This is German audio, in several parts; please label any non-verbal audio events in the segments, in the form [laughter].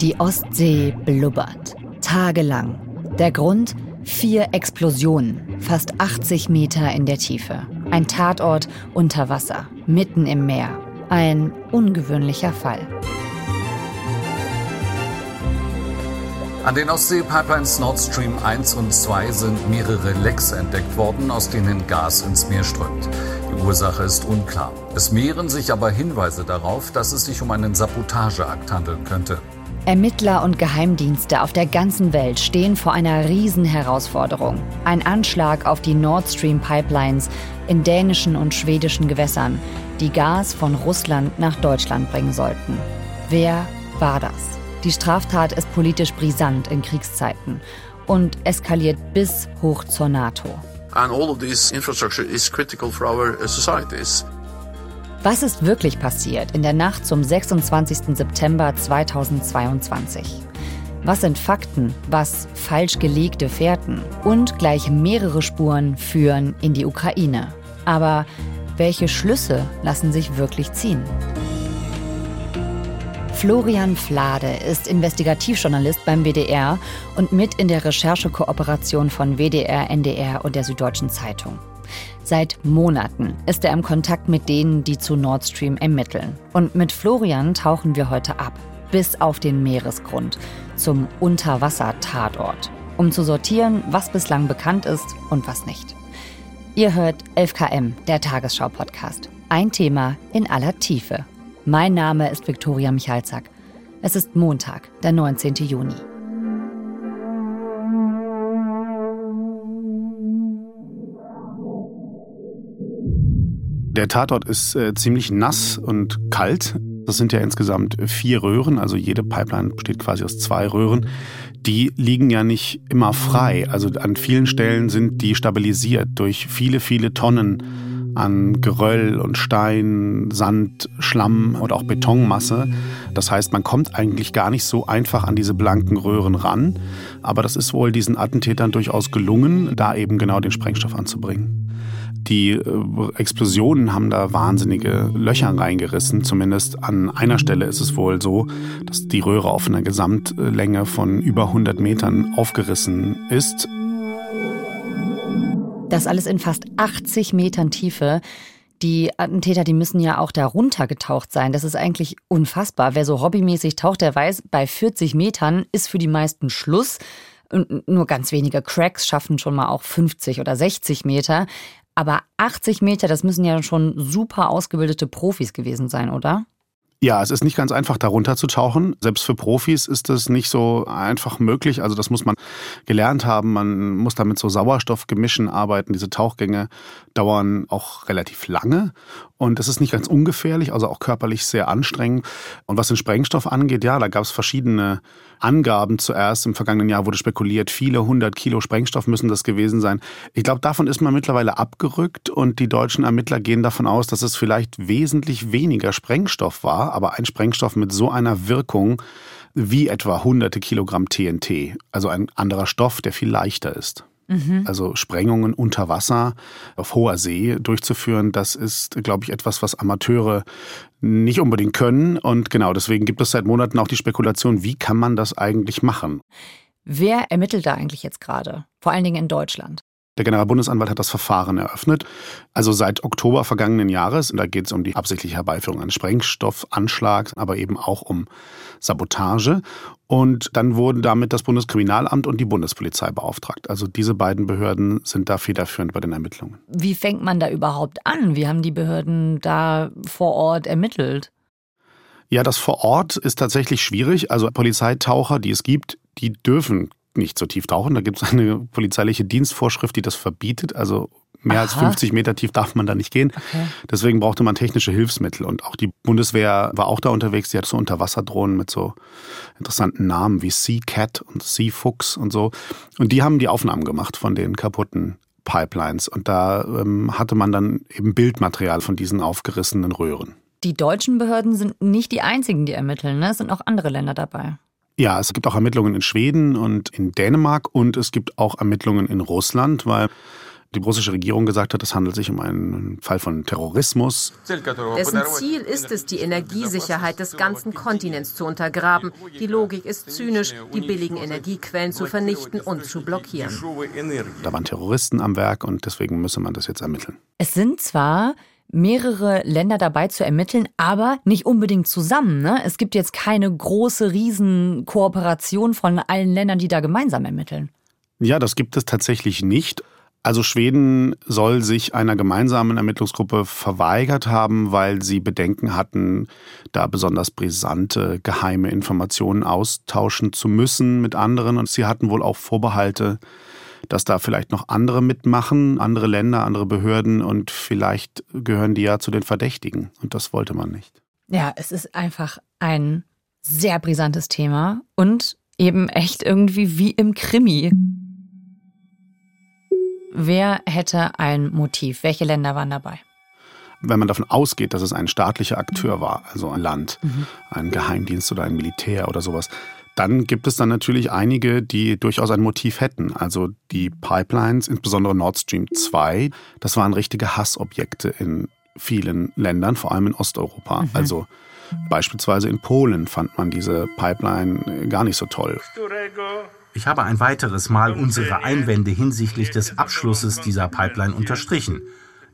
Die Ostsee blubbert. Tagelang. Der Grund? Vier Explosionen, fast 80 Meter in der Tiefe. Ein Tatort unter Wasser, mitten im Meer. Ein ungewöhnlicher Fall. An den Ostsee-Pipelines Nord Stream 1 und 2 sind mehrere Lecks entdeckt worden, aus denen Gas ins Meer strömt. Die Ursache ist unklar. Es mehren sich aber Hinweise darauf, dass es sich um einen Sabotageakt handeln könnte. Ermittler und Geheimdienste auf der ganzen Welt stehen vor einer Riesenherausforderung. Ein Anschlag auf die Nord Stream Pipelines in dänischen und schwedischen Gewässern, die Gas von Russland nach Deutschland bringen sollten. Wer war das? Die Straftat ist politisch brisant in Kriegszeiten und eskaliert bis hoch zur NATO. And all of this infrastructure is critical for our uh, societies. Was ist wirklich passiert in der Nacht zum 26. September 2022? Was sind Fakten, was falsch gelegte Fährten? Und gleich mehrere Spuren führen in die Ukraine. Aber welche Schlüsse lassen sich wirklich ziehen? Florian Flade ist Investigativjournalist beim WDR und mit in der Recherchekooperation von WDR, NDR und der Süddeutschen Zeitung. Seit Monaten ist er im Kontakt mit denen, die zu Nord Stream ermitteln. Und mit Florian tauchen wir heute ab, bis auf den Meeresgrund, zum Unterwasser-Tatort, um zu sortieren, was bislang bekannt ist und was nicht. Ihr hört 11KM, der Tagesschau-Podcast. Ein Thema in aller Tiefe. Mein Name ist Viktoria Michalzack. Es ist Montag, der 19. Juni. Der Tatort ist äh, ziemlich nass und kalt. Das sind ja insgesamt vier Röhren, also jede Pipeline besteht quasi aus zwei Röhren. Die liegen ja nicht immer frei. Also an vielen Stellen sind die stabilisiert durch viele, viele Tonnen an Geröll und Stein, Sand, Schlamm und auch Betonmasse. Das heißt, man kommt eigentlich gar nicht so einfach an diese blanken Röhren ran. Aber das ist wohl diesen Attentätern durchaus gelungen, da eben genau den Sprengstoff anzubringen. Die äh, Explosionen haben da wahnsinnige Löcher reingerissen. Zumindest an einer Stelle ist es wohl so, dass die Röhre auf einer Gesamtlänge von über 100 Metern aufgerissen ist. Das alles in fast 80 Metern Tiefe. Die Attentäter, die müssen ja auch da runtergetaucht sein. Das ist eigentlich unfassbar. Wer so hobbymäßig taucht, der weiß, bei 40 Metern ist für die meisten Schluss. Und nur ganz wenige Cracks schaffen schon mal auch 50 oder 60 Meter. Aber 80 Meter, das müssen ja schon super ausgebildete Profis gewesen sein, oder? Ja, es ist nicht ganz einfach, darunter zu tauchen. Selbst für Profis ist das nicht so einfach möglich. Also das muss man gelernt haben. Man muss da mit so Sauerstoffgemischen arbeiten. Diese Tauchgänge dauern auch relativ lange. Und es ist nicht ganz ungefährlich, also auch körperlich sehr anstrengend. Und was den Sprengstoff angeht, ja, da gab es verschiedene Angaben zuerst. Im vergangenen Jahr wurde spekuliert, viele hundert Kilo Sprengstoff müssen das gewesen sein. Ich glaube, davon ist man mittlerweile abgerückt und die deutschen Ermittler gehen davon aus, dass es vielleicht wesentlich weniger Sprengstoff war, aber ein Sprengstoff mit so einer Wirkung wie etwa hunderte Kilogramm TNT, also ein anderer Stoff, der viel leichter ist. Mhm. Also Sprengungen unter Wasser auf hoher See durchzuführen, das ist, glaube ich, etwas, was Amateure nicht unbedingt können. Und genau deswegen gibt es seit Monaten auch die Spekulation, wie kann man das eigentlich machen? Wer ermittelt da eigentlich jetzt gerade? Vor allen Dingen in Deutschland. Der Generalbundesanwalt hat das Verfahren eröffnet. Also seit Oktober vergangenen Jahres. Und da geht es um die absichtliche Herbeiführung eines Sprengstoffanschlags, aber eben auch um Sabotage. Und dann wurden damit das Bundeskriminalamt und die Bundespolizei beauftragt. Also diese beiden Behörden sind da federführend bei den Ermittlungen. Wie fängt man da überhaupt an? Wie haben die Behörden da vor Ort ermittelt? Ja, das vor Ort ist tatsächlich schwierig. Also Polizeitaucher, die es gibt, die dürfen nicht so tief tauchen. Da gibt es eine polizeiliche Dienstvorschrift, die das verbietet. Also mehr Aha. als 50 Meter tief darf man da nicht gehen. Okay. Deswegen brauchte man technische Hilfsmittel. Und auch die Bundeswehr war auch da unterwegs. Die hat so Unterwasserdrohnen mit so interessanten Namen wie Sea Cat und Sea Fuchs und so. Und die haben die Aufnahmen gemacht von den kaputten Pipelines. Und da ähm, hatte man dann eben Bildmaterial von diesen aufgerissenen Röhren. Die deutschen Behörden sind nicht die einzigen, die ermitteln. Ne? Es sind auch andere Länder dabei. Ja, es gibt auch Ermittlungen in Schweden und in Dänemark und es gibt auch Ermittlungen in Russland, weil die russische Regierung gesagt hat, es handelt sich um einen Fall von Terrorismus. Dessen Ziel ist es, die Energiesicherheit des ganzen Kontinents zu untergraben. Die Logik ist zynisch, die billigen Energiequellen zu vernichten und zu blockieren. Da waren Terroristen am Werk und deswegen müsse man das jetzt ermitteln. Es sind zwar mehrere Länder dabei zu ermitteln, aber nicht unbedingt zusammen. Ne? Es gibt jetzt keine große Riesenkooperation von allen Ländern, die da gemeinsam ermitteln. Ja, das gibt es tatsächlich nicht. Also Schweden soll sich einer gemeinsamen Ermittlungsgruppe verweigert haben, weil sie Bedenken hatten, da besonders brisante geheime Informationen austauschen zu müssen mit anderen. Und sie hatten wohl auch Vorbehalte, dass da vielleicht noch andere mitmachen, andere Länder, andere Behörden und vielleicht gehören die ja zu den Verdächtigen. Und das wollte man nicht. Ja, es ist einfach ein sehr brisantes Thema und eben echt irgendwie wie im Krimi. Wer hätte ein Motiv? Welche Länder waren dabei? Wenn man davon ausgeht, dass es ein staatlicher Akteur war, also ein Land, mhm. ein Geheimdienst oder ein Militär oder sowas, dann gibt es dann natürlich einige, die durchaus ein Motiv hätten. Also die Pipelines, insbesondere Nord Stream 2, das waren richtige Hassobjekte in vielen Ländern, vor allem in Osteuropa. Mhm. Also beispielsweise in Polen fand man diese Pipeline gar nicht so toll. Ich habe ein weiteres Mal unsere Einwände hinsichtlich des Abschlusses dieser Pipeline unterstrichen.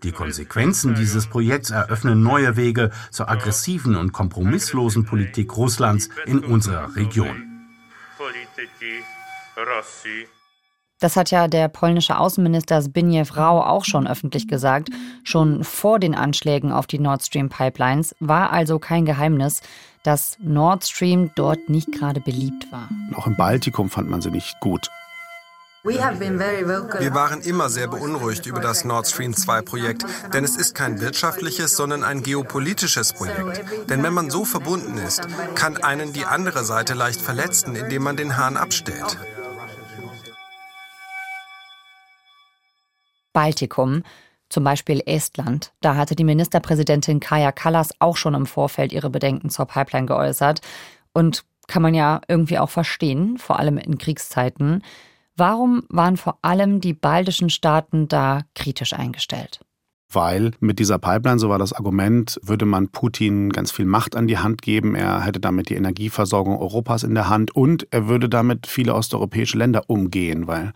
Die Konsequenzen dieses Projekts eröffnen neue Wege zur aggressiven und kompromisslosen Politik Russlands in unserer Region. Das hat ja der polnische Außenminister Zbigniew Rau auch schon öffentlich gesagt. Schon vor den Anschlägen auf die Nord Stream Pipelines war also kein Geheimnis, dass Nord Stream dort nicht gerade beliebt war. Auch im Baltikum fand man sie nicht gut. Wir waren immer sehr beunruhigt über das Nord Stream 2 Projekt, denn es ist kein wirtschaftliches, sondern ein geopolitisches Projekt. Denn wenn man so verbunden ist, kann einen die andere Seite leicht verletzen, indem man den Hahn abstellt. Baltikum zum Beispiel Estland. Da hatte die Ministerpräsidentin Kaja Kallas auch schon im Vorfeld ihre Bedenken zur Pipeline geäußert. Und kann man ja irgendwie auch verstehen, vor allem in Kriegszeiten. Warum waren vor allem die baltischen Staaten da kritisch eingestellt? Weil mit dieser Pipeline, so war das Argument, würde man Putin ganz viel Macht an die Hand geben. Er hätte damit die Energieversorgung Europas in der Hand und er würde damit viele osteuropäische Länder umgehen, weil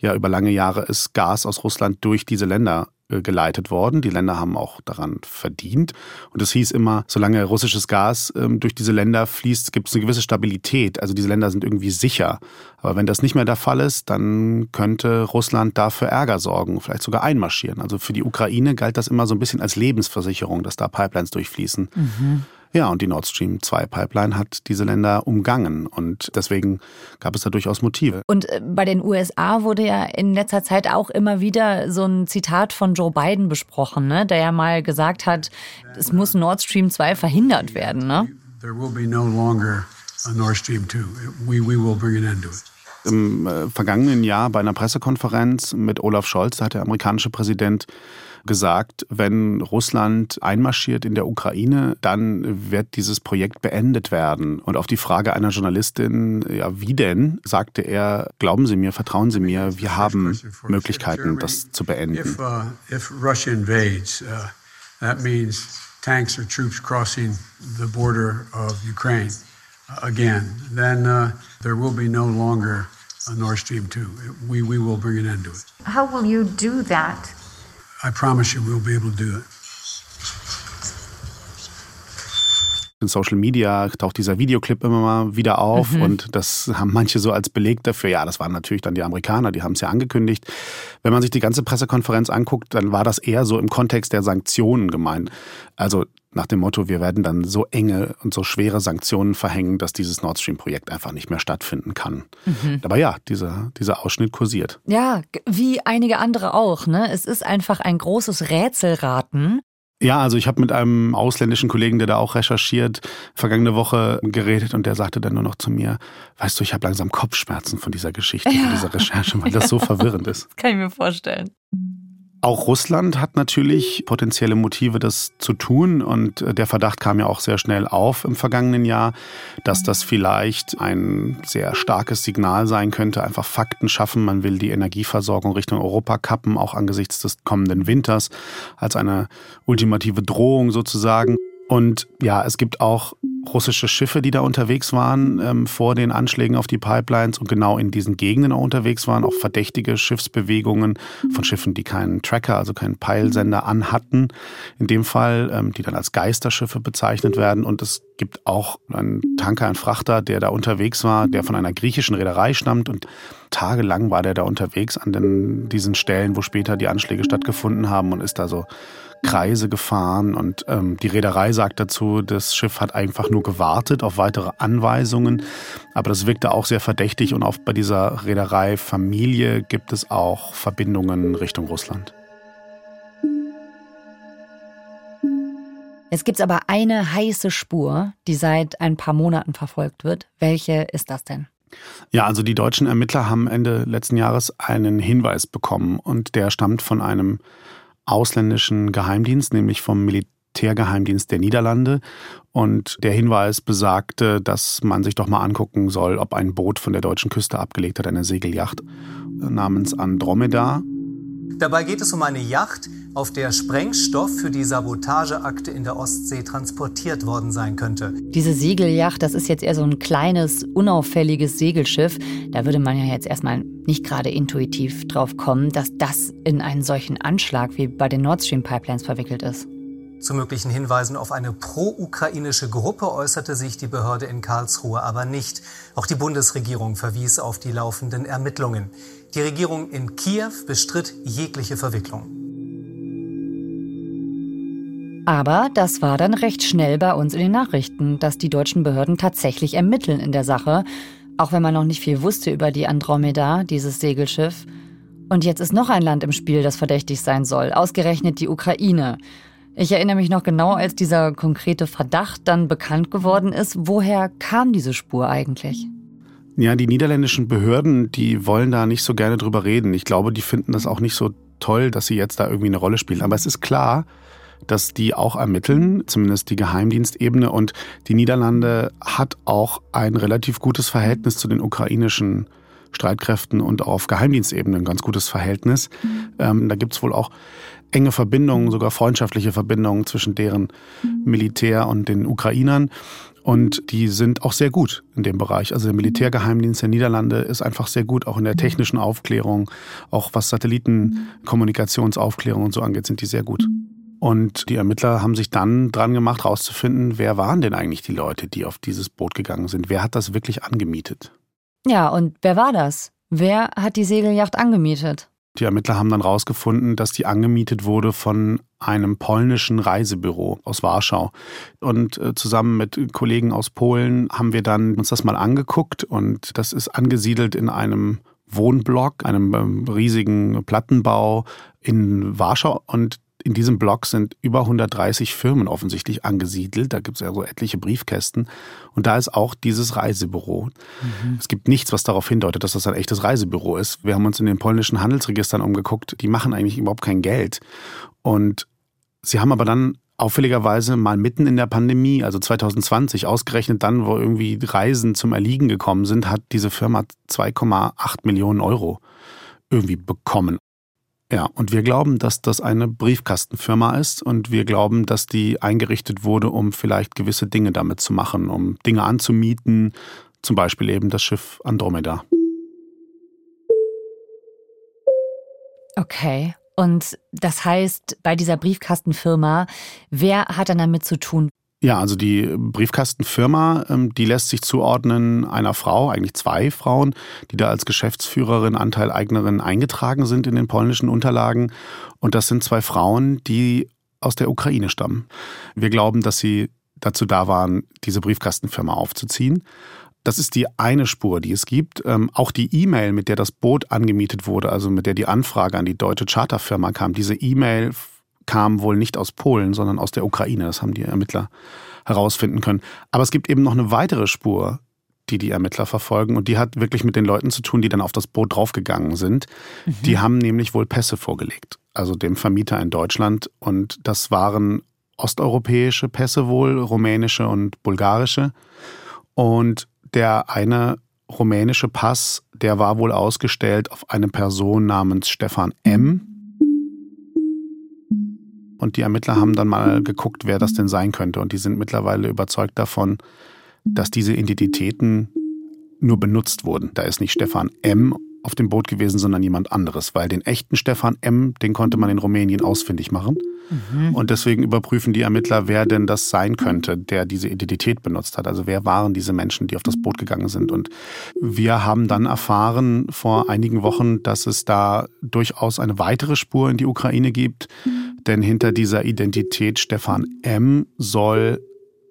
ja über lange Jahre ist Gas aus Russland durch diese Länder geleitet worden. Die Länder haben auch daran verdient. Und es hieß immer, solange russisches Gas ähm, durch diese Länder fließt, gibt es eine gewisse Stabilität. Also diese Länder sind irgendwie sicher. Aber wenn das nicht mehr der Fall ist, dann könnte Russland dafür Ärger sorgen, vielleicht sogar einmarschieren. Also für die Ukraine galt das immer so ein bisschen als Lebensversicherung, dass da Pipelines durchfließen. Mhm. Ja, und die Nord Stream 2 Pipeline hat diese Länder umgangen und deswegen gab es da durchaus Motive. Und äh, bei den USA wurde ja in letzter Zeit auch immer wieder so ein Zitat von Joe Biden besprochen, ne? der ja mal gesagt hat, es muss Nord Stream 2 verhindert werden. Ne? There will be no longer a Nord Stream 2. We, we will bring an end to it. Im äh, vergangenen Jahr bei einer Pressekonferenz mit Olaf Scholz, da hat der amerikanische Präsident gesagt, wenn Russland einmarschiert in der Ukraine, dann wird dieses Projekt beendet werden. Und auf die Frage einer Journalistin, ja, wie denn, sagte er, glauben Sie mir, vertrauen Sie mir, wir haben Möglichkeiten, das zu beenden. If, uh, if Russia invades, uh, that means tanks or troops crossing the border of Ukraine again, then uh, there will be no longer a Nord Stream 2. We, we will bring an end to it. How will you do that? I promise you we'll be able to do it. In Social Media taucht dieser Videoclip immer mal wieder auf mhm. und das haben manche so als Beleg dafür. Ja, das waren natürlich dann die Amerikaner, die haben es ja angekündigt. Wenn man sich die ganze Pressekonferenz anguckt, dann war das eher so im Kontext der Sanktionen gemeint. Also nach dem Motto, wir werden dann so enge und so schwere Sanktionen verhängen, dass dieses Nord Stream-Projekt einfach nicht mehr stattfinden kann. Mhm. Aber ja, dieser, dieser Ausschnitt kursiert. Ja, wie einige andere auch. Ne? Es ist einfach ein großes Rätselraten. Ja, also ich habe mit einem ausländischen Kollegen, der da auch recherchiert, vergangene Woche geredet und der sagte dann nur noch zu mir, weißt du, ich habe langsam Kopfschmerzen von dieser Geschichte, ja. von dieser Recherche, weil das so [laughs] verwirrend ist. Kann ich mir vorstellen. Auch Russland hat natürlich potenzielle Motive, das zu tun. Und äh, der Verdacht kam ja auch sehr schnell auf im vergangenen Jahr, dass das vielleicht ein sehr starkes Signal sein könnte. Einfach Fakten schaffen. Man will die Energieversorgung Richtung Europa kappen, auch angesichts des kommenden Winters, als eine ultimative Drohung sozusagen. Und ja, es gibt auch russische Schiffe, die da unterwegs waren ähm, vor den Anschlägen auf die Pipelines und genau in diesen Gegenden auch unterwegs waren. Auch verdächtige Schiffsbewegungen von Schiffen, die keinen Tracker, also keinen Peilsender anhatten. In dem Fall, ähm, die dann als Geisterschiffe bezeichnet werden. Und es gibt auch einen Tanker, einen Frachter, der da unterwegs war, der von einer griechischen Reederei stammt. Und tagelang war der da unterwegs an den, diesen Stellen, wo später die Anschläge stattgefunden haben und ist da so Kreise gefahren und ähm, die Reederei sagt dazu, das Schiff hat einfach nur gewartet auf weitere Anweisungen. Aber das wirkte auch sehr verdächtig und auch bei dieser Reederei-Familie gibt es auch Verbindungen Richtung Russland. Jetzt gibt es aber eine heiße Spur, die seit ein paar Monaten verfolgt wird. Welche ist das denn? Ja, also die deutschen Ermittler haben Ende letzten Jahres einen Hinweis bekommen und der stammt von einem ausländischen Geheimdienst, nämlich vom Militärgeheimdienst der Niederlande. Und der Hinweis besagte, dass man sich doch mal angucken soll, ob ein Boot von der deutschen Küste abgelegt hat, eine Segelyacht namens Andromeda. Dabei geht es um eine Yacht, auf der Sprengstoff für die Sabotageakte in der Ostsee transportiert worden sein könnte. Diese Segelyacht, das ist jetzt eher so ein kleines, unauffälliges Segelschiff. Da würde man ja jetzt erstmal nicht gerade intuitiv drauf kommen, dass das in einen solchen Anschlag wie bei den Nord Stream Pipelines verwickelt ist. Zu möglichen Hinweisen auf eine pro-ukrainische Gruppe äußerte sich die Behörde in Karlsruhe aber nicht. Auch die Bundesregierung verwies auf die laufenden Ermittlungen. Die Regierung in Kiew bestritt jegliche Verwicklung. Aber das war dann recht schnell bei uns in den Nachrichten, dass die deutschen Behörden tatsächlich ermitteln in der Sache, auch wenn man noch nicht viel wusste über die Andromeda, dieses Segelschiff. Und jetzt ist noch ein Land im Spiel, das verdächtig sein soll, ausgerechnet die Ukraine. Ich erinnere mich noch genau, als dieser konkrete Verdacht dann bekannt geworden ist. Woher kam diese Spur eigentlich? Ja, die niederländischen Behörden, die wollen da nicht so gerne drüber reden. Ich glaube, die finden das auch nicht so toll, dass sie jetzt da irgendwie eine Rolle spielen. Aber es ist klar, dass die auch ermitteln, zumindest die Geheimdienstebene. Und die Niederlande hat auch ein relativ gutes Verhältnis zu den ukrainischen Streitkräften und auf Geheimdienstebene ein ganz gutes Verhältnis. Mhm. Ähm, da gibt's wohl auch enge Verbindungen, sogar freundschaftliche Verbindungen zwischen deren Militär und den Ukrainern. Und die sind auch sehr gut in dem Bereich. Also der Militärgeheimdienst der Niederlande ist einfach sehr gut, auch in der technischen Aufklärung, auch was Satellitenkommunikationsaufklärung und so angeht, sind die sehr gut. Und die Ermittler haben sich dann dran gemacht, herauszufinden, wer waren denn eigentlich die Leute, die auf dieses Boot gegangen sind? Wer hat das wirklich angemietet? Ja, und wer war das? Wer hat die Segelyacht angemietet? Die Ermittler haben dann herausgefunden, dass die angemietet wurde von einem polnischen Reisebüro aus Warschau. Und äh, zusammen mit Kollegen aus Polen haben wir dann uns das mal angeguckt und das ist angesiedelt in einem Wohnblock, einem ähm, riesigen Plattenbau in Warschau und in diesem Block sind über 130 Firmen offensichtlich angesiedelt. Da gibt es ja so etliche Briefkästen. Und da ist auch dieses Reisebüro. Mhm. Es gibt nichts, was darauf hindeutet, dass das ein echtes Reisebüro ist. Wir haben uns in den polnischen Handelsregistern umgeguckt. Die machen eigentlich überhaupt kein Geld. Und sie haben aber dann auffälligerweise mal mitten in der Pandemie, also 2020, ausgerechnet dann, wo irgendwie Reisen zum Erliegen gekommen sind, hat diese Firma 2,8 Millionen Euro irgendwie bekommen. Ja, und wir glauben, dass das eine Briefkastenfirma ist und wir glauben, dass die eingerichtet wurde, um vielleicht gewisse Dinge damit zu machen, um Dinge anzumieten, zum Beispiel eben das Schiff Andromeda. Okay. Und das heißt, bei dieser Briefkastenfirma, wer hat dann damit zu tun? Ja, also die Briefkastenfirma, ähm, die lässt sich zuordnen einer Frau, eigentlich zwei Frauen, die da als Geschäftsführerin, Anteileignerin eingetragen sind in den polnischen Unterlagen. Und das sind zwei Frauen, die aus der Ukraine stammen. Wir glauben, dass sie dazu da waren, diese Briefkastenfirma aufzuziehen. Das ist die eine Spur, die es gibt. Ähm, auch die E-Mail, mit der das Boot angemietet wurde, also mit der die Anfrage an die deutsche Charterfirma kam, diese E-Mail kam wohl nicht aus Polen, sondern aus der Ukraine. Das haben die Ermittler herausfinden können. Aber es gibt eben noch eine weitere Spur, die die Ermittler verfolgen. Und die hat wirklich mit den Leuten zu tun, die dann auf das Boot draufgegangen sind. Mhm. Die haben nämlich wohl Pässe vorgelegt. also dem Vermieter in Deutschland. Und das waren osteuropäische Pässe wohl, rumänische und bulgarische. Und der eine rumänische Pass, der war wohl ausgestellt auf eine Person namens Stefan M. Und die Ermittler haben dann mal geguckt, wer das denn sein könnte. Und die sind mittlerweile überzeugt davon, dass diese Identitäten nur benutzt wurden. Da ist nicht Stefan M auf dem Boot gewesen, sondern jemand anderes, weil den echten Stefan M., den konnte man in Rumänien ausfindig machen. Mhm. Und deswegen überprüfen die Ermittler, wer denn das sein könnte, der diese Identität benutzt hat. Also wer waren diese Menschen, die auf das Boot gegangen sind. Und wir haben dann erfahren vor einigen Wochen, dass es da durchaus eine weitere Spur in die Ukraine gibt. Denn hinter dieser Identität Stefan M. soll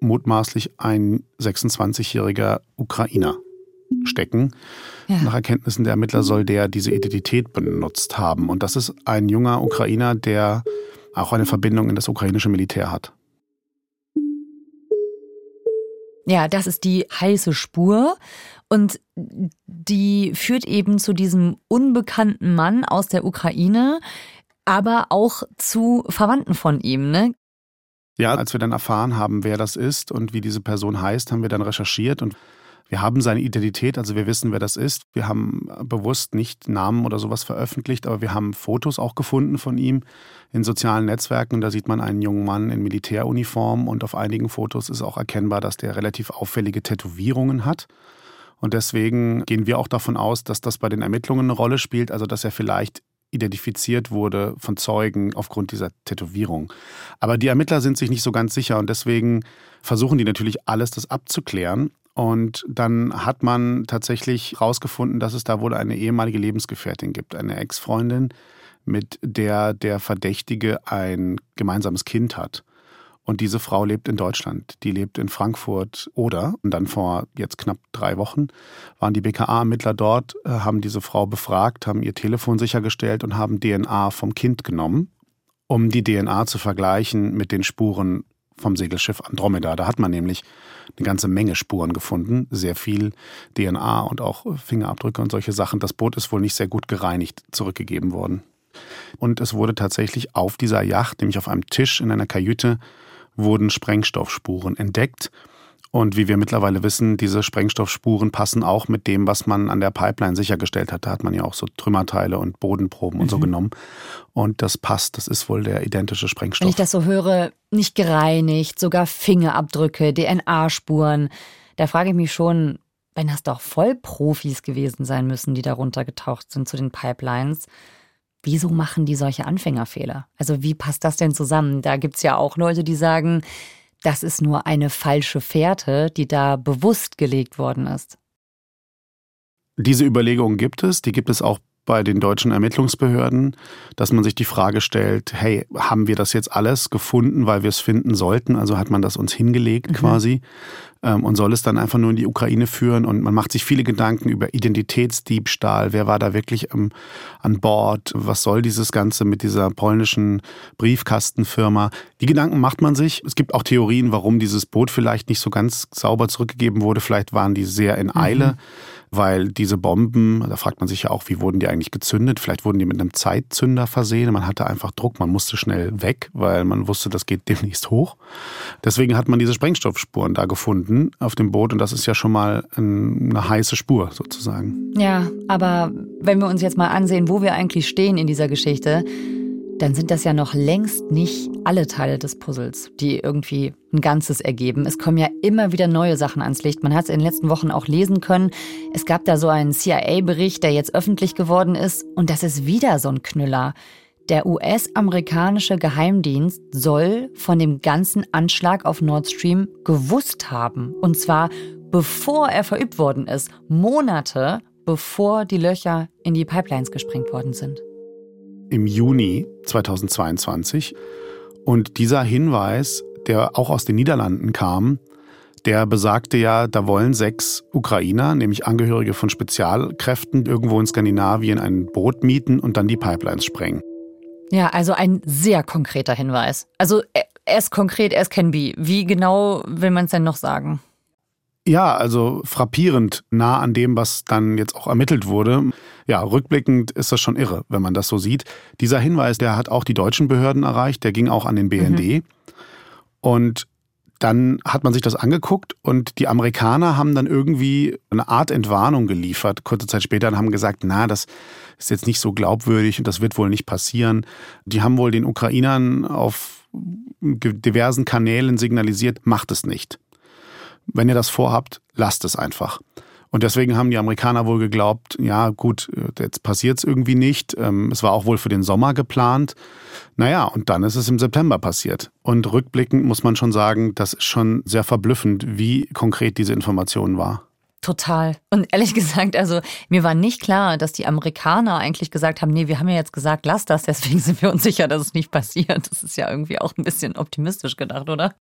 mutmaßlich ein 26-jähriger Ukrainer stecken. Ja. Nach Erkenntnissen der Ermittler soll der diese Identität benutzt haben. Und das ist ein junger Ukrainer, der auch eine Verbindung in das ukrainische Militär hat. Ja, das ist die heiße Spur. Und die führt eben zu diesem unbekannten Mann aus der Ukraine, aber auch zu Verwandten von ihm, ne? Ja, als wir dann erfahren haben, wer das ist und wie diese Person heißt, haben wir dann recherchiert und wir haben seine Identität, also wir wissen, wer das ist. Wir haben bewusst nicht Namen oder sowas veröffentlicht, aber wir haben Fotos auch gefunden von ihm in sozialen Netzwerken. Da sieht man einen jungen Mann in Militäruniform und auf einigen Fotos ist auch erkennbar, dass der relativ auffällige Tätowierungen hat. Und deswegen gehen wir auch davon aus, dass das bei den Ermittlungen eine Rolle spielt, also dass er vielleicht identifiziert wurde von Zeugen aufgrund dieser Tätowierung. Aber die Ermittler sind sich nicht so ganz sicher und deswegen versuchen die natürlich alles, das abzuklären. Und dann hat man tatsächlich herausgefunden, dass es da wohl eine ehemalige Lebensgefährtin gibt, eine Ex-Freundin, mit der der Verdächtige ein gemeinsames Kind hat. Und diese Frau lebt in Deutschland. Die lebt in Frankfurt oder. Und dann vor jetzt knapp drei Wochen waren die BKA-Ermittler dort, äh, haben diese Frau befragt, haben ihr Telefon sichergestellt und haben DNA vom Kind genommen, um die DNA zu vergleichen mit den Spuren vom Segelschiff Andromeda. Da hat man nämlich eine ganze Menge Spuren gefunden, sehr viel DNA und auch Fingerabdrücke und solche Sachen. Das Boot ist wohl nicht sehr gut gereinigt zurückgegeben worden. Und es wurde tatsächlich auf dieser Yacht, nämlich auf einem Tisch in einer Kajüte, wurden Sprengstoffspuren entdeckt. Und wie wir mittlerweile wissen, diese Sprengstoffspuren passen auch mit dem, was man an der Pipeline sichergestellt hat. Da hat man ja auch so Trümmerteile und Bodenproben und mhm. so genommen. Und das passt, das ist wohl der identische Sprengstoff. Wenn ich das so höre, nicht gereinigt, sogar Fingerabdrücke, DNA-Spuren. Da frage ich mich schon, wenn das doch Vollprofis gewesen sein müssen, die darunter getaucht sind zu den Pipelines. Wieso machen die solche Anfängerfehler? Also wie passt das denn zusammen? Da gibt es ja auch Leute, die sagen, das ist nur eine falsche Fährte, die da bewusst gelegt worden ist. Diese Überlegungen gibt es, die gibt es auch bei den deutschen Ermittlungsbehörden, dass man sich die Frage stellt, hey, haben wir das jetzt alles gefunden, weil wir es finden sollten? Also hat man das uns hingelegt mhm. quasi ähm, und soll es dann einfach nur in die Ukraine führen? Und man macht sich viele Gedanken über Identitätsdiebstahl. Wer war da wirklich ähm, an Bord? Was soll dieses Ganze mit dieser polnischen Briefkastenfirma? Die Gedanken macht man sich. Es gibt auch Theorien, warum dieses Boot vielleicht nicht so ganz sauber zurückgegeben wurde. Vielleicht waren die sehr in Eile. Mhm weil diese Bomben, da fragt man sich ja auch, wie wurden die eigentlich gezündet? Vielleicht wurden die mit einem Zeitzünder versehen. Man hatte einfach Druck, man musste schnell weg, weil man wusste, das geht [laughs] demnächst hoch. Deswegen hat man diese Sprengstoffspuren da gefunden auf dem Boot und das ist ja schon mal eine heiße Spur sozusagen. Ja, aber wenn wir uns jetzt mal ansehen, wo wir eigentlich stehen in dieser Geschichte, dann sind das ja noch längst nicht alle Teile des Puzzles, die irgendwie ein Ganzes ergeben. Es kommen ja immer wieder neue Sachen ans Licht. Man hat es in den letzten Wochen auch lesen können. Es gab da so einen CIA-Bericht, der jetzt öffentlich geworden ist. Und das ist wieder so ein Knüller. Der US-amerikanische Geheimdienst soll von dem ganzen Anschlag auf Nord Stream gewusst haben. Und zwar bevor er verübt worden ist. Monate bevor die Löcher in die Pipelines gesprengt worden sind im Juni 2022. Und dieser Hinweis, der auch aus den Niederlanden kam, der besagte ja, da wollen sechs Ukrainer, nämlich Angehörige von Spezialkräften, irgendwo in Skandinavien ein Boot mieten und dann die Pipelines sprengen. Ja, also ein sehr konkreter Hinweis. Also er ist konkret, ist Can Be. Wie genau will man es denn noch sagen? Ja, also frappierend nah an dem, was dann jetzt auch ermittelt wurde. Ja, rückblickend ist das schon irre, wenn man das so sieht. Dieser Hinweis, der hat auch die deutschen Behörden erreicht, der ging auch an den BND. Mhm. Und dann hat man sich das angeguckt und die Amerikaner haben dann irgendwie eine Art Entwarnung geliefert. Kurze Zeit später haben gesagt, na, das ist jetzt nicht so glaubwürdig und das wird wohl nicht passieren. Die haben wohl den Ukrainern auf diversen Kanälen signalisiert, macht es nicht wenn ihr das vorhabt, lasst es einfach. Und deswegen haben die Amerikaner wohl geglaubt, ja gut, jetzt passiert es irgendwie nicht. Ähm, es war auch wohl für den Sommer geplant. Naja, und dann ist es im September passiert. Und rückblickend muss man schon sagen, das ist schon sehr verblüffend, wie konkret diese Information war. Total. Und ehrlich [laughs] gesagt, also mir war nicht klar, dass die Amerikaner eigentlich gesagt haben, nee, wir haben ja jetzt gesagt, lass das, deswegen [laughs] sind wir uns sicher, dass es nicht passiert. Das ist ja irgendwie auch ein bisschen optimistisch gedacht, oder?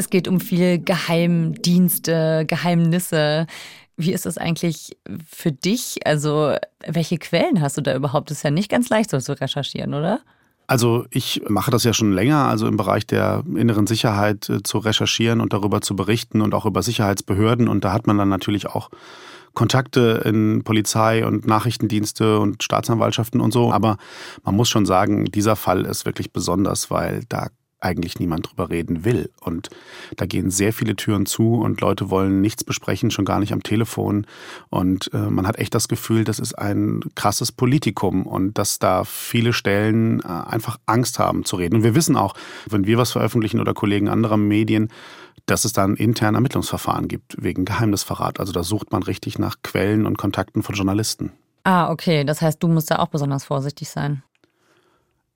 Es geht um viel Geheimdienste, Geheimnisse. Wie ist das eigentlich für dich? Also, welche Quellen hast du da überhaupt? Das ist ja nicht ganz leicht, so zu recherchieren, oder? Also ich mache das ja schon länger, also im Bereich der inneren Sicherheit äh, zu recherchieren und darüber zu berichten und auch über Sicherheitsbehörden. Und da hat man dann natürlich auch Kontakte in Polizei und Nachrichtendienste und Staatsanwaltschaften und so. Aber man muss schon sagen, dieser Fall ist wirklich besonders, weil da eigentlich niemand drüber reden will. Und da gehen sehr viele Türen zu und Leute wollen nichts besprechen, schon gar nicht am Telefon. Und äh, man hat echt das Gefühl, das ist ein krasses Politikum und dass da viele Stellen äh, einfach Angst haben zu reden. Und wir wissen auch, wenn wir was veröffentlichen oder Kollegen anderer Medien, dass es da ein internes Ermittlungsverfahren gibt wegen Geheimnisverrat. Also da sucht man richtig nach Quellen und Kontakten von Journalisten. Ah, okay. Das heißt, du musst da auch besonders vorsichtig sein.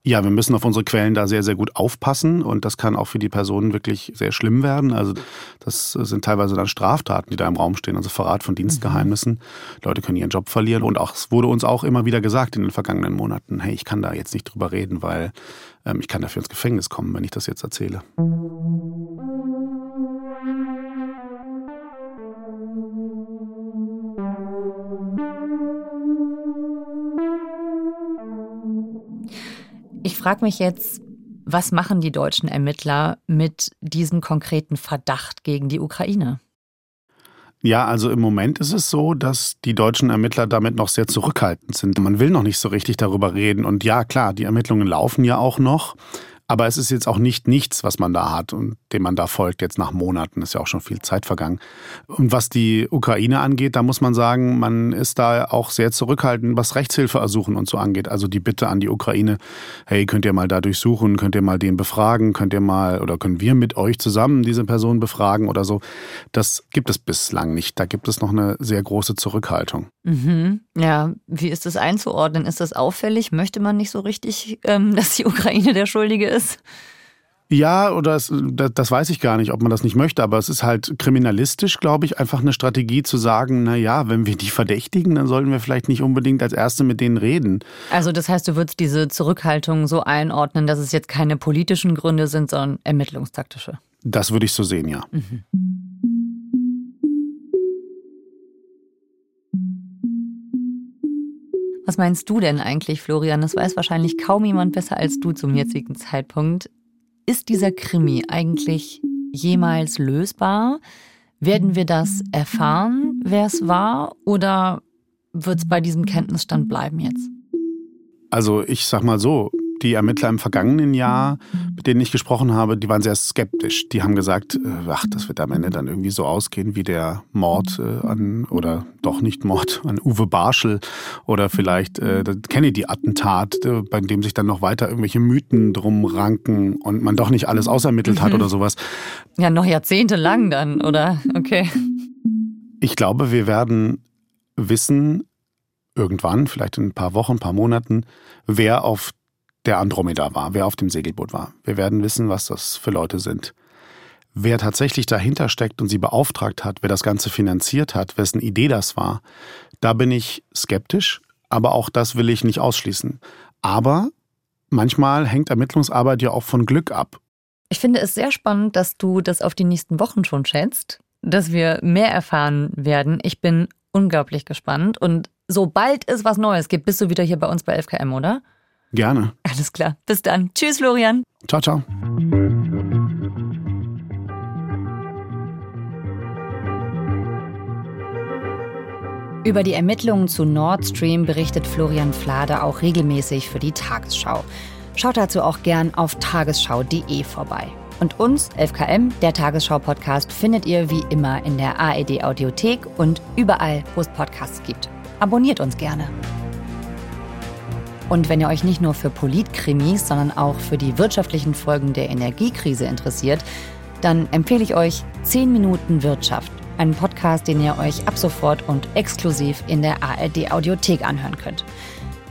Ja, wir müssen auf unsere Quellen da sehr, sehr gut aufpassen und das kann auch für die Personen wirklich sehr schlimm werden. Also das sind teilweise dann Straftaten, die da im Raum stehen, also Verrat von Dienstgeheimnissen. Mhm. Leute können ihren Job verlieren und auch es wurde uns auch immer wieder gesagt in den vergangenen Monaten, hey, ich kann da jetzt nicht drüber reden, weil ähm, ich kann dafür ins Gefängnis kommen, wenn ich das jetzt erzähle. Ich frage mich jetzt, was machen die deutschen Ermittler mit diesem konkreten Verdacht gegen die Ukraine? Ja, also im Moment ist es so, dass die deutschen Ermittler damit noch sehr zurückhaltend sind. Man will noch nicht so richtig darüber reden. Und ja, klar, die Ermittlungen laufen ja auch noch. Aber es ist jetzt auch nicht nichts, was man da hat und dem man da folgt, jetzt nach Monaten, ist ja auch schon viel Zeit vergangen. Und was die Ukraine angeht, da muss man sagen, man ist da auch sehr zurückhaltend, was Rechtshilfeersuchen und so angeht. Also die Bitte an die Ukraine, hey, könnt ihr mal da durchsuchen, könnt ihr mal den befragen, könnt ihr mal oder können wir mit euch zusammen diese Person befragen oder so. Das gibt es bislang nicht. Da gibt es noch eine sehr große Zurückhaltung. Mhm. Ja, wie ist das einzuordnen? Ist das auffällig? Möchte man nicht so richtig, ähm, [laughs] dass die Ukraine der Schuldige ist? Ja, oder es, das weiß ich gar nicht, ob man das nicht möchte, aber es ist halt kriminalistisch, glaube ich, einfach eine Strategie zu sagen, na ja, wenn wir die verdächtigen, dann sollten wir vielleicht nicht unbedingt als Erste mit denen reden. Also das heißt, du würdest diese Zurückhaltung so einordnen, dass es jetzt keine politischen Gründe sind, sondern ermittlungstaktische. Das würde ich so sehen, ja. Mhm. Was meinst du denn eigentlich, Florian? Das weiß wahrscheinlich kaum jemand besser als du zum jetzigen Zeitpunkt. Ist dieser Krimi eigentlich jemals lösbar? Werden wir das erfahren, wer es war, oder wird es bei diesem Kenntnisstand bleiben jetzt? Also ich sag mal so, die Ermittler im vergangenen Jahr, mit denen ich gesprochen habe, die waren sehr skeptisch. Die haben gesagt, äh, ach, das wird am Ende dann irgendwie so ausgehen wie der Mord äh, an, oder doch nicht Mord, [laughs] an Uwe Barschel oder vielleicht äh, das Kennedy-Attentat, äh, bei dem sich dann noch weiter irgendwelche Mythen drum ranken und man doch nicht alles ausermittelt hat mhm. oder sowas. Ja, noch jahrzehntelang dann, oder? Okay. Ich glaube, wir werden wissen, irgendwann, vielleicht in ein paar Wochen, ein paar Monaten, wer auf der Andromeda war, wer auf dem Segelboot war. Wir werden wissen, was das für Leute sind. Wer tatsächlich dahinter steckt und sie beauftragt hat, wer das Ganze finanziert hat, wessen Idee das war, da bin ich skeptisch, aber auch das will ich nicht ausschließen. Aber manchmal hängt Ermittlungsarbeit ja auch von Glück ab. Ich finde es sehr spannend, dass du das auf die nächsten Wochen schon schätzt, dass wir mehr erfahren werden. Ich bin unglaublich gespannt und sobald es was Neues gibt, bist du wieder hier bei uns bei 11KM, oder? Gerne. Alles klar. Bis dann. Tschüss, Florian. Ciao, ciao. Über die Ermittlungen zu Nord Stream berichtet Florian Flade auch regelmäßig für die Tagesschau. Schaut dazu auch gern auf tagesschau.de vorbei. Und uns, 11KM, der Tagesschau-Podcast, findet ihr wie immer in der ARD-Audiothek und überall, wo es Podcasts gibt. Abonniert uns gerne. Und wenn ihr euch nicht nur für Politkrimis, sondern auch für die wirtschaftlichen Folgen der Energiekrise interessiert, dann empfehle ich euch 10 Minuten Wirtschaft, einen Podcast, den ihr euch ab sofort und exklusiv in der ARD Audiothek anhören könnt.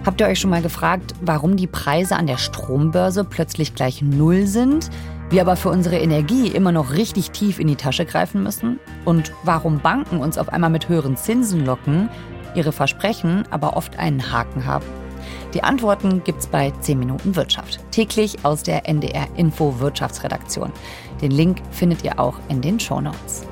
Habt ihr euch schon mal gefragt, warum die Preise an der Strombörse plötzlich gleich null sind, wir aber für unsere Energie immer noch richtig tief in die Tasche greifen müssen? Und warum Banken uns auf einmal mit höheren Zinsen locken, ihre Versprechen aber oft einen Haken haben? Die Antworten gibt's bei 10 Minuten Wirtschaft, täglich aus der NDR Info Wirtschaftsredaktion. Den Link findet ihr auch in den Show Notes.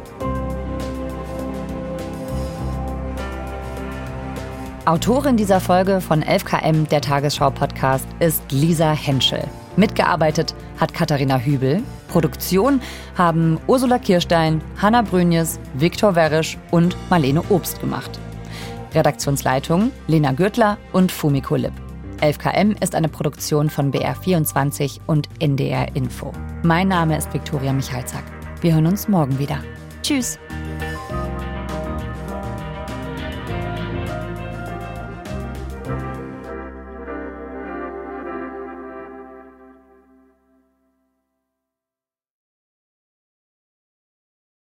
Autorin dieser Folge von 11KM, der Tagesschau-Podcast, ist Lisa Henschel. Mitgearbeitet hat Katharina Hübel. Produktion haben Ursula Kirstein, Hanna Brünjes, Viktor Werisch und Marlene Obst gemacht. Redaktionsleitung Lena Gürtler und Fumiko Lipp. 11KM ist eine Produktion von BR24 und NDR Info. Mein Name ist Viktoria Michalzack. Wir hören uns morgen wieder. Tschüss!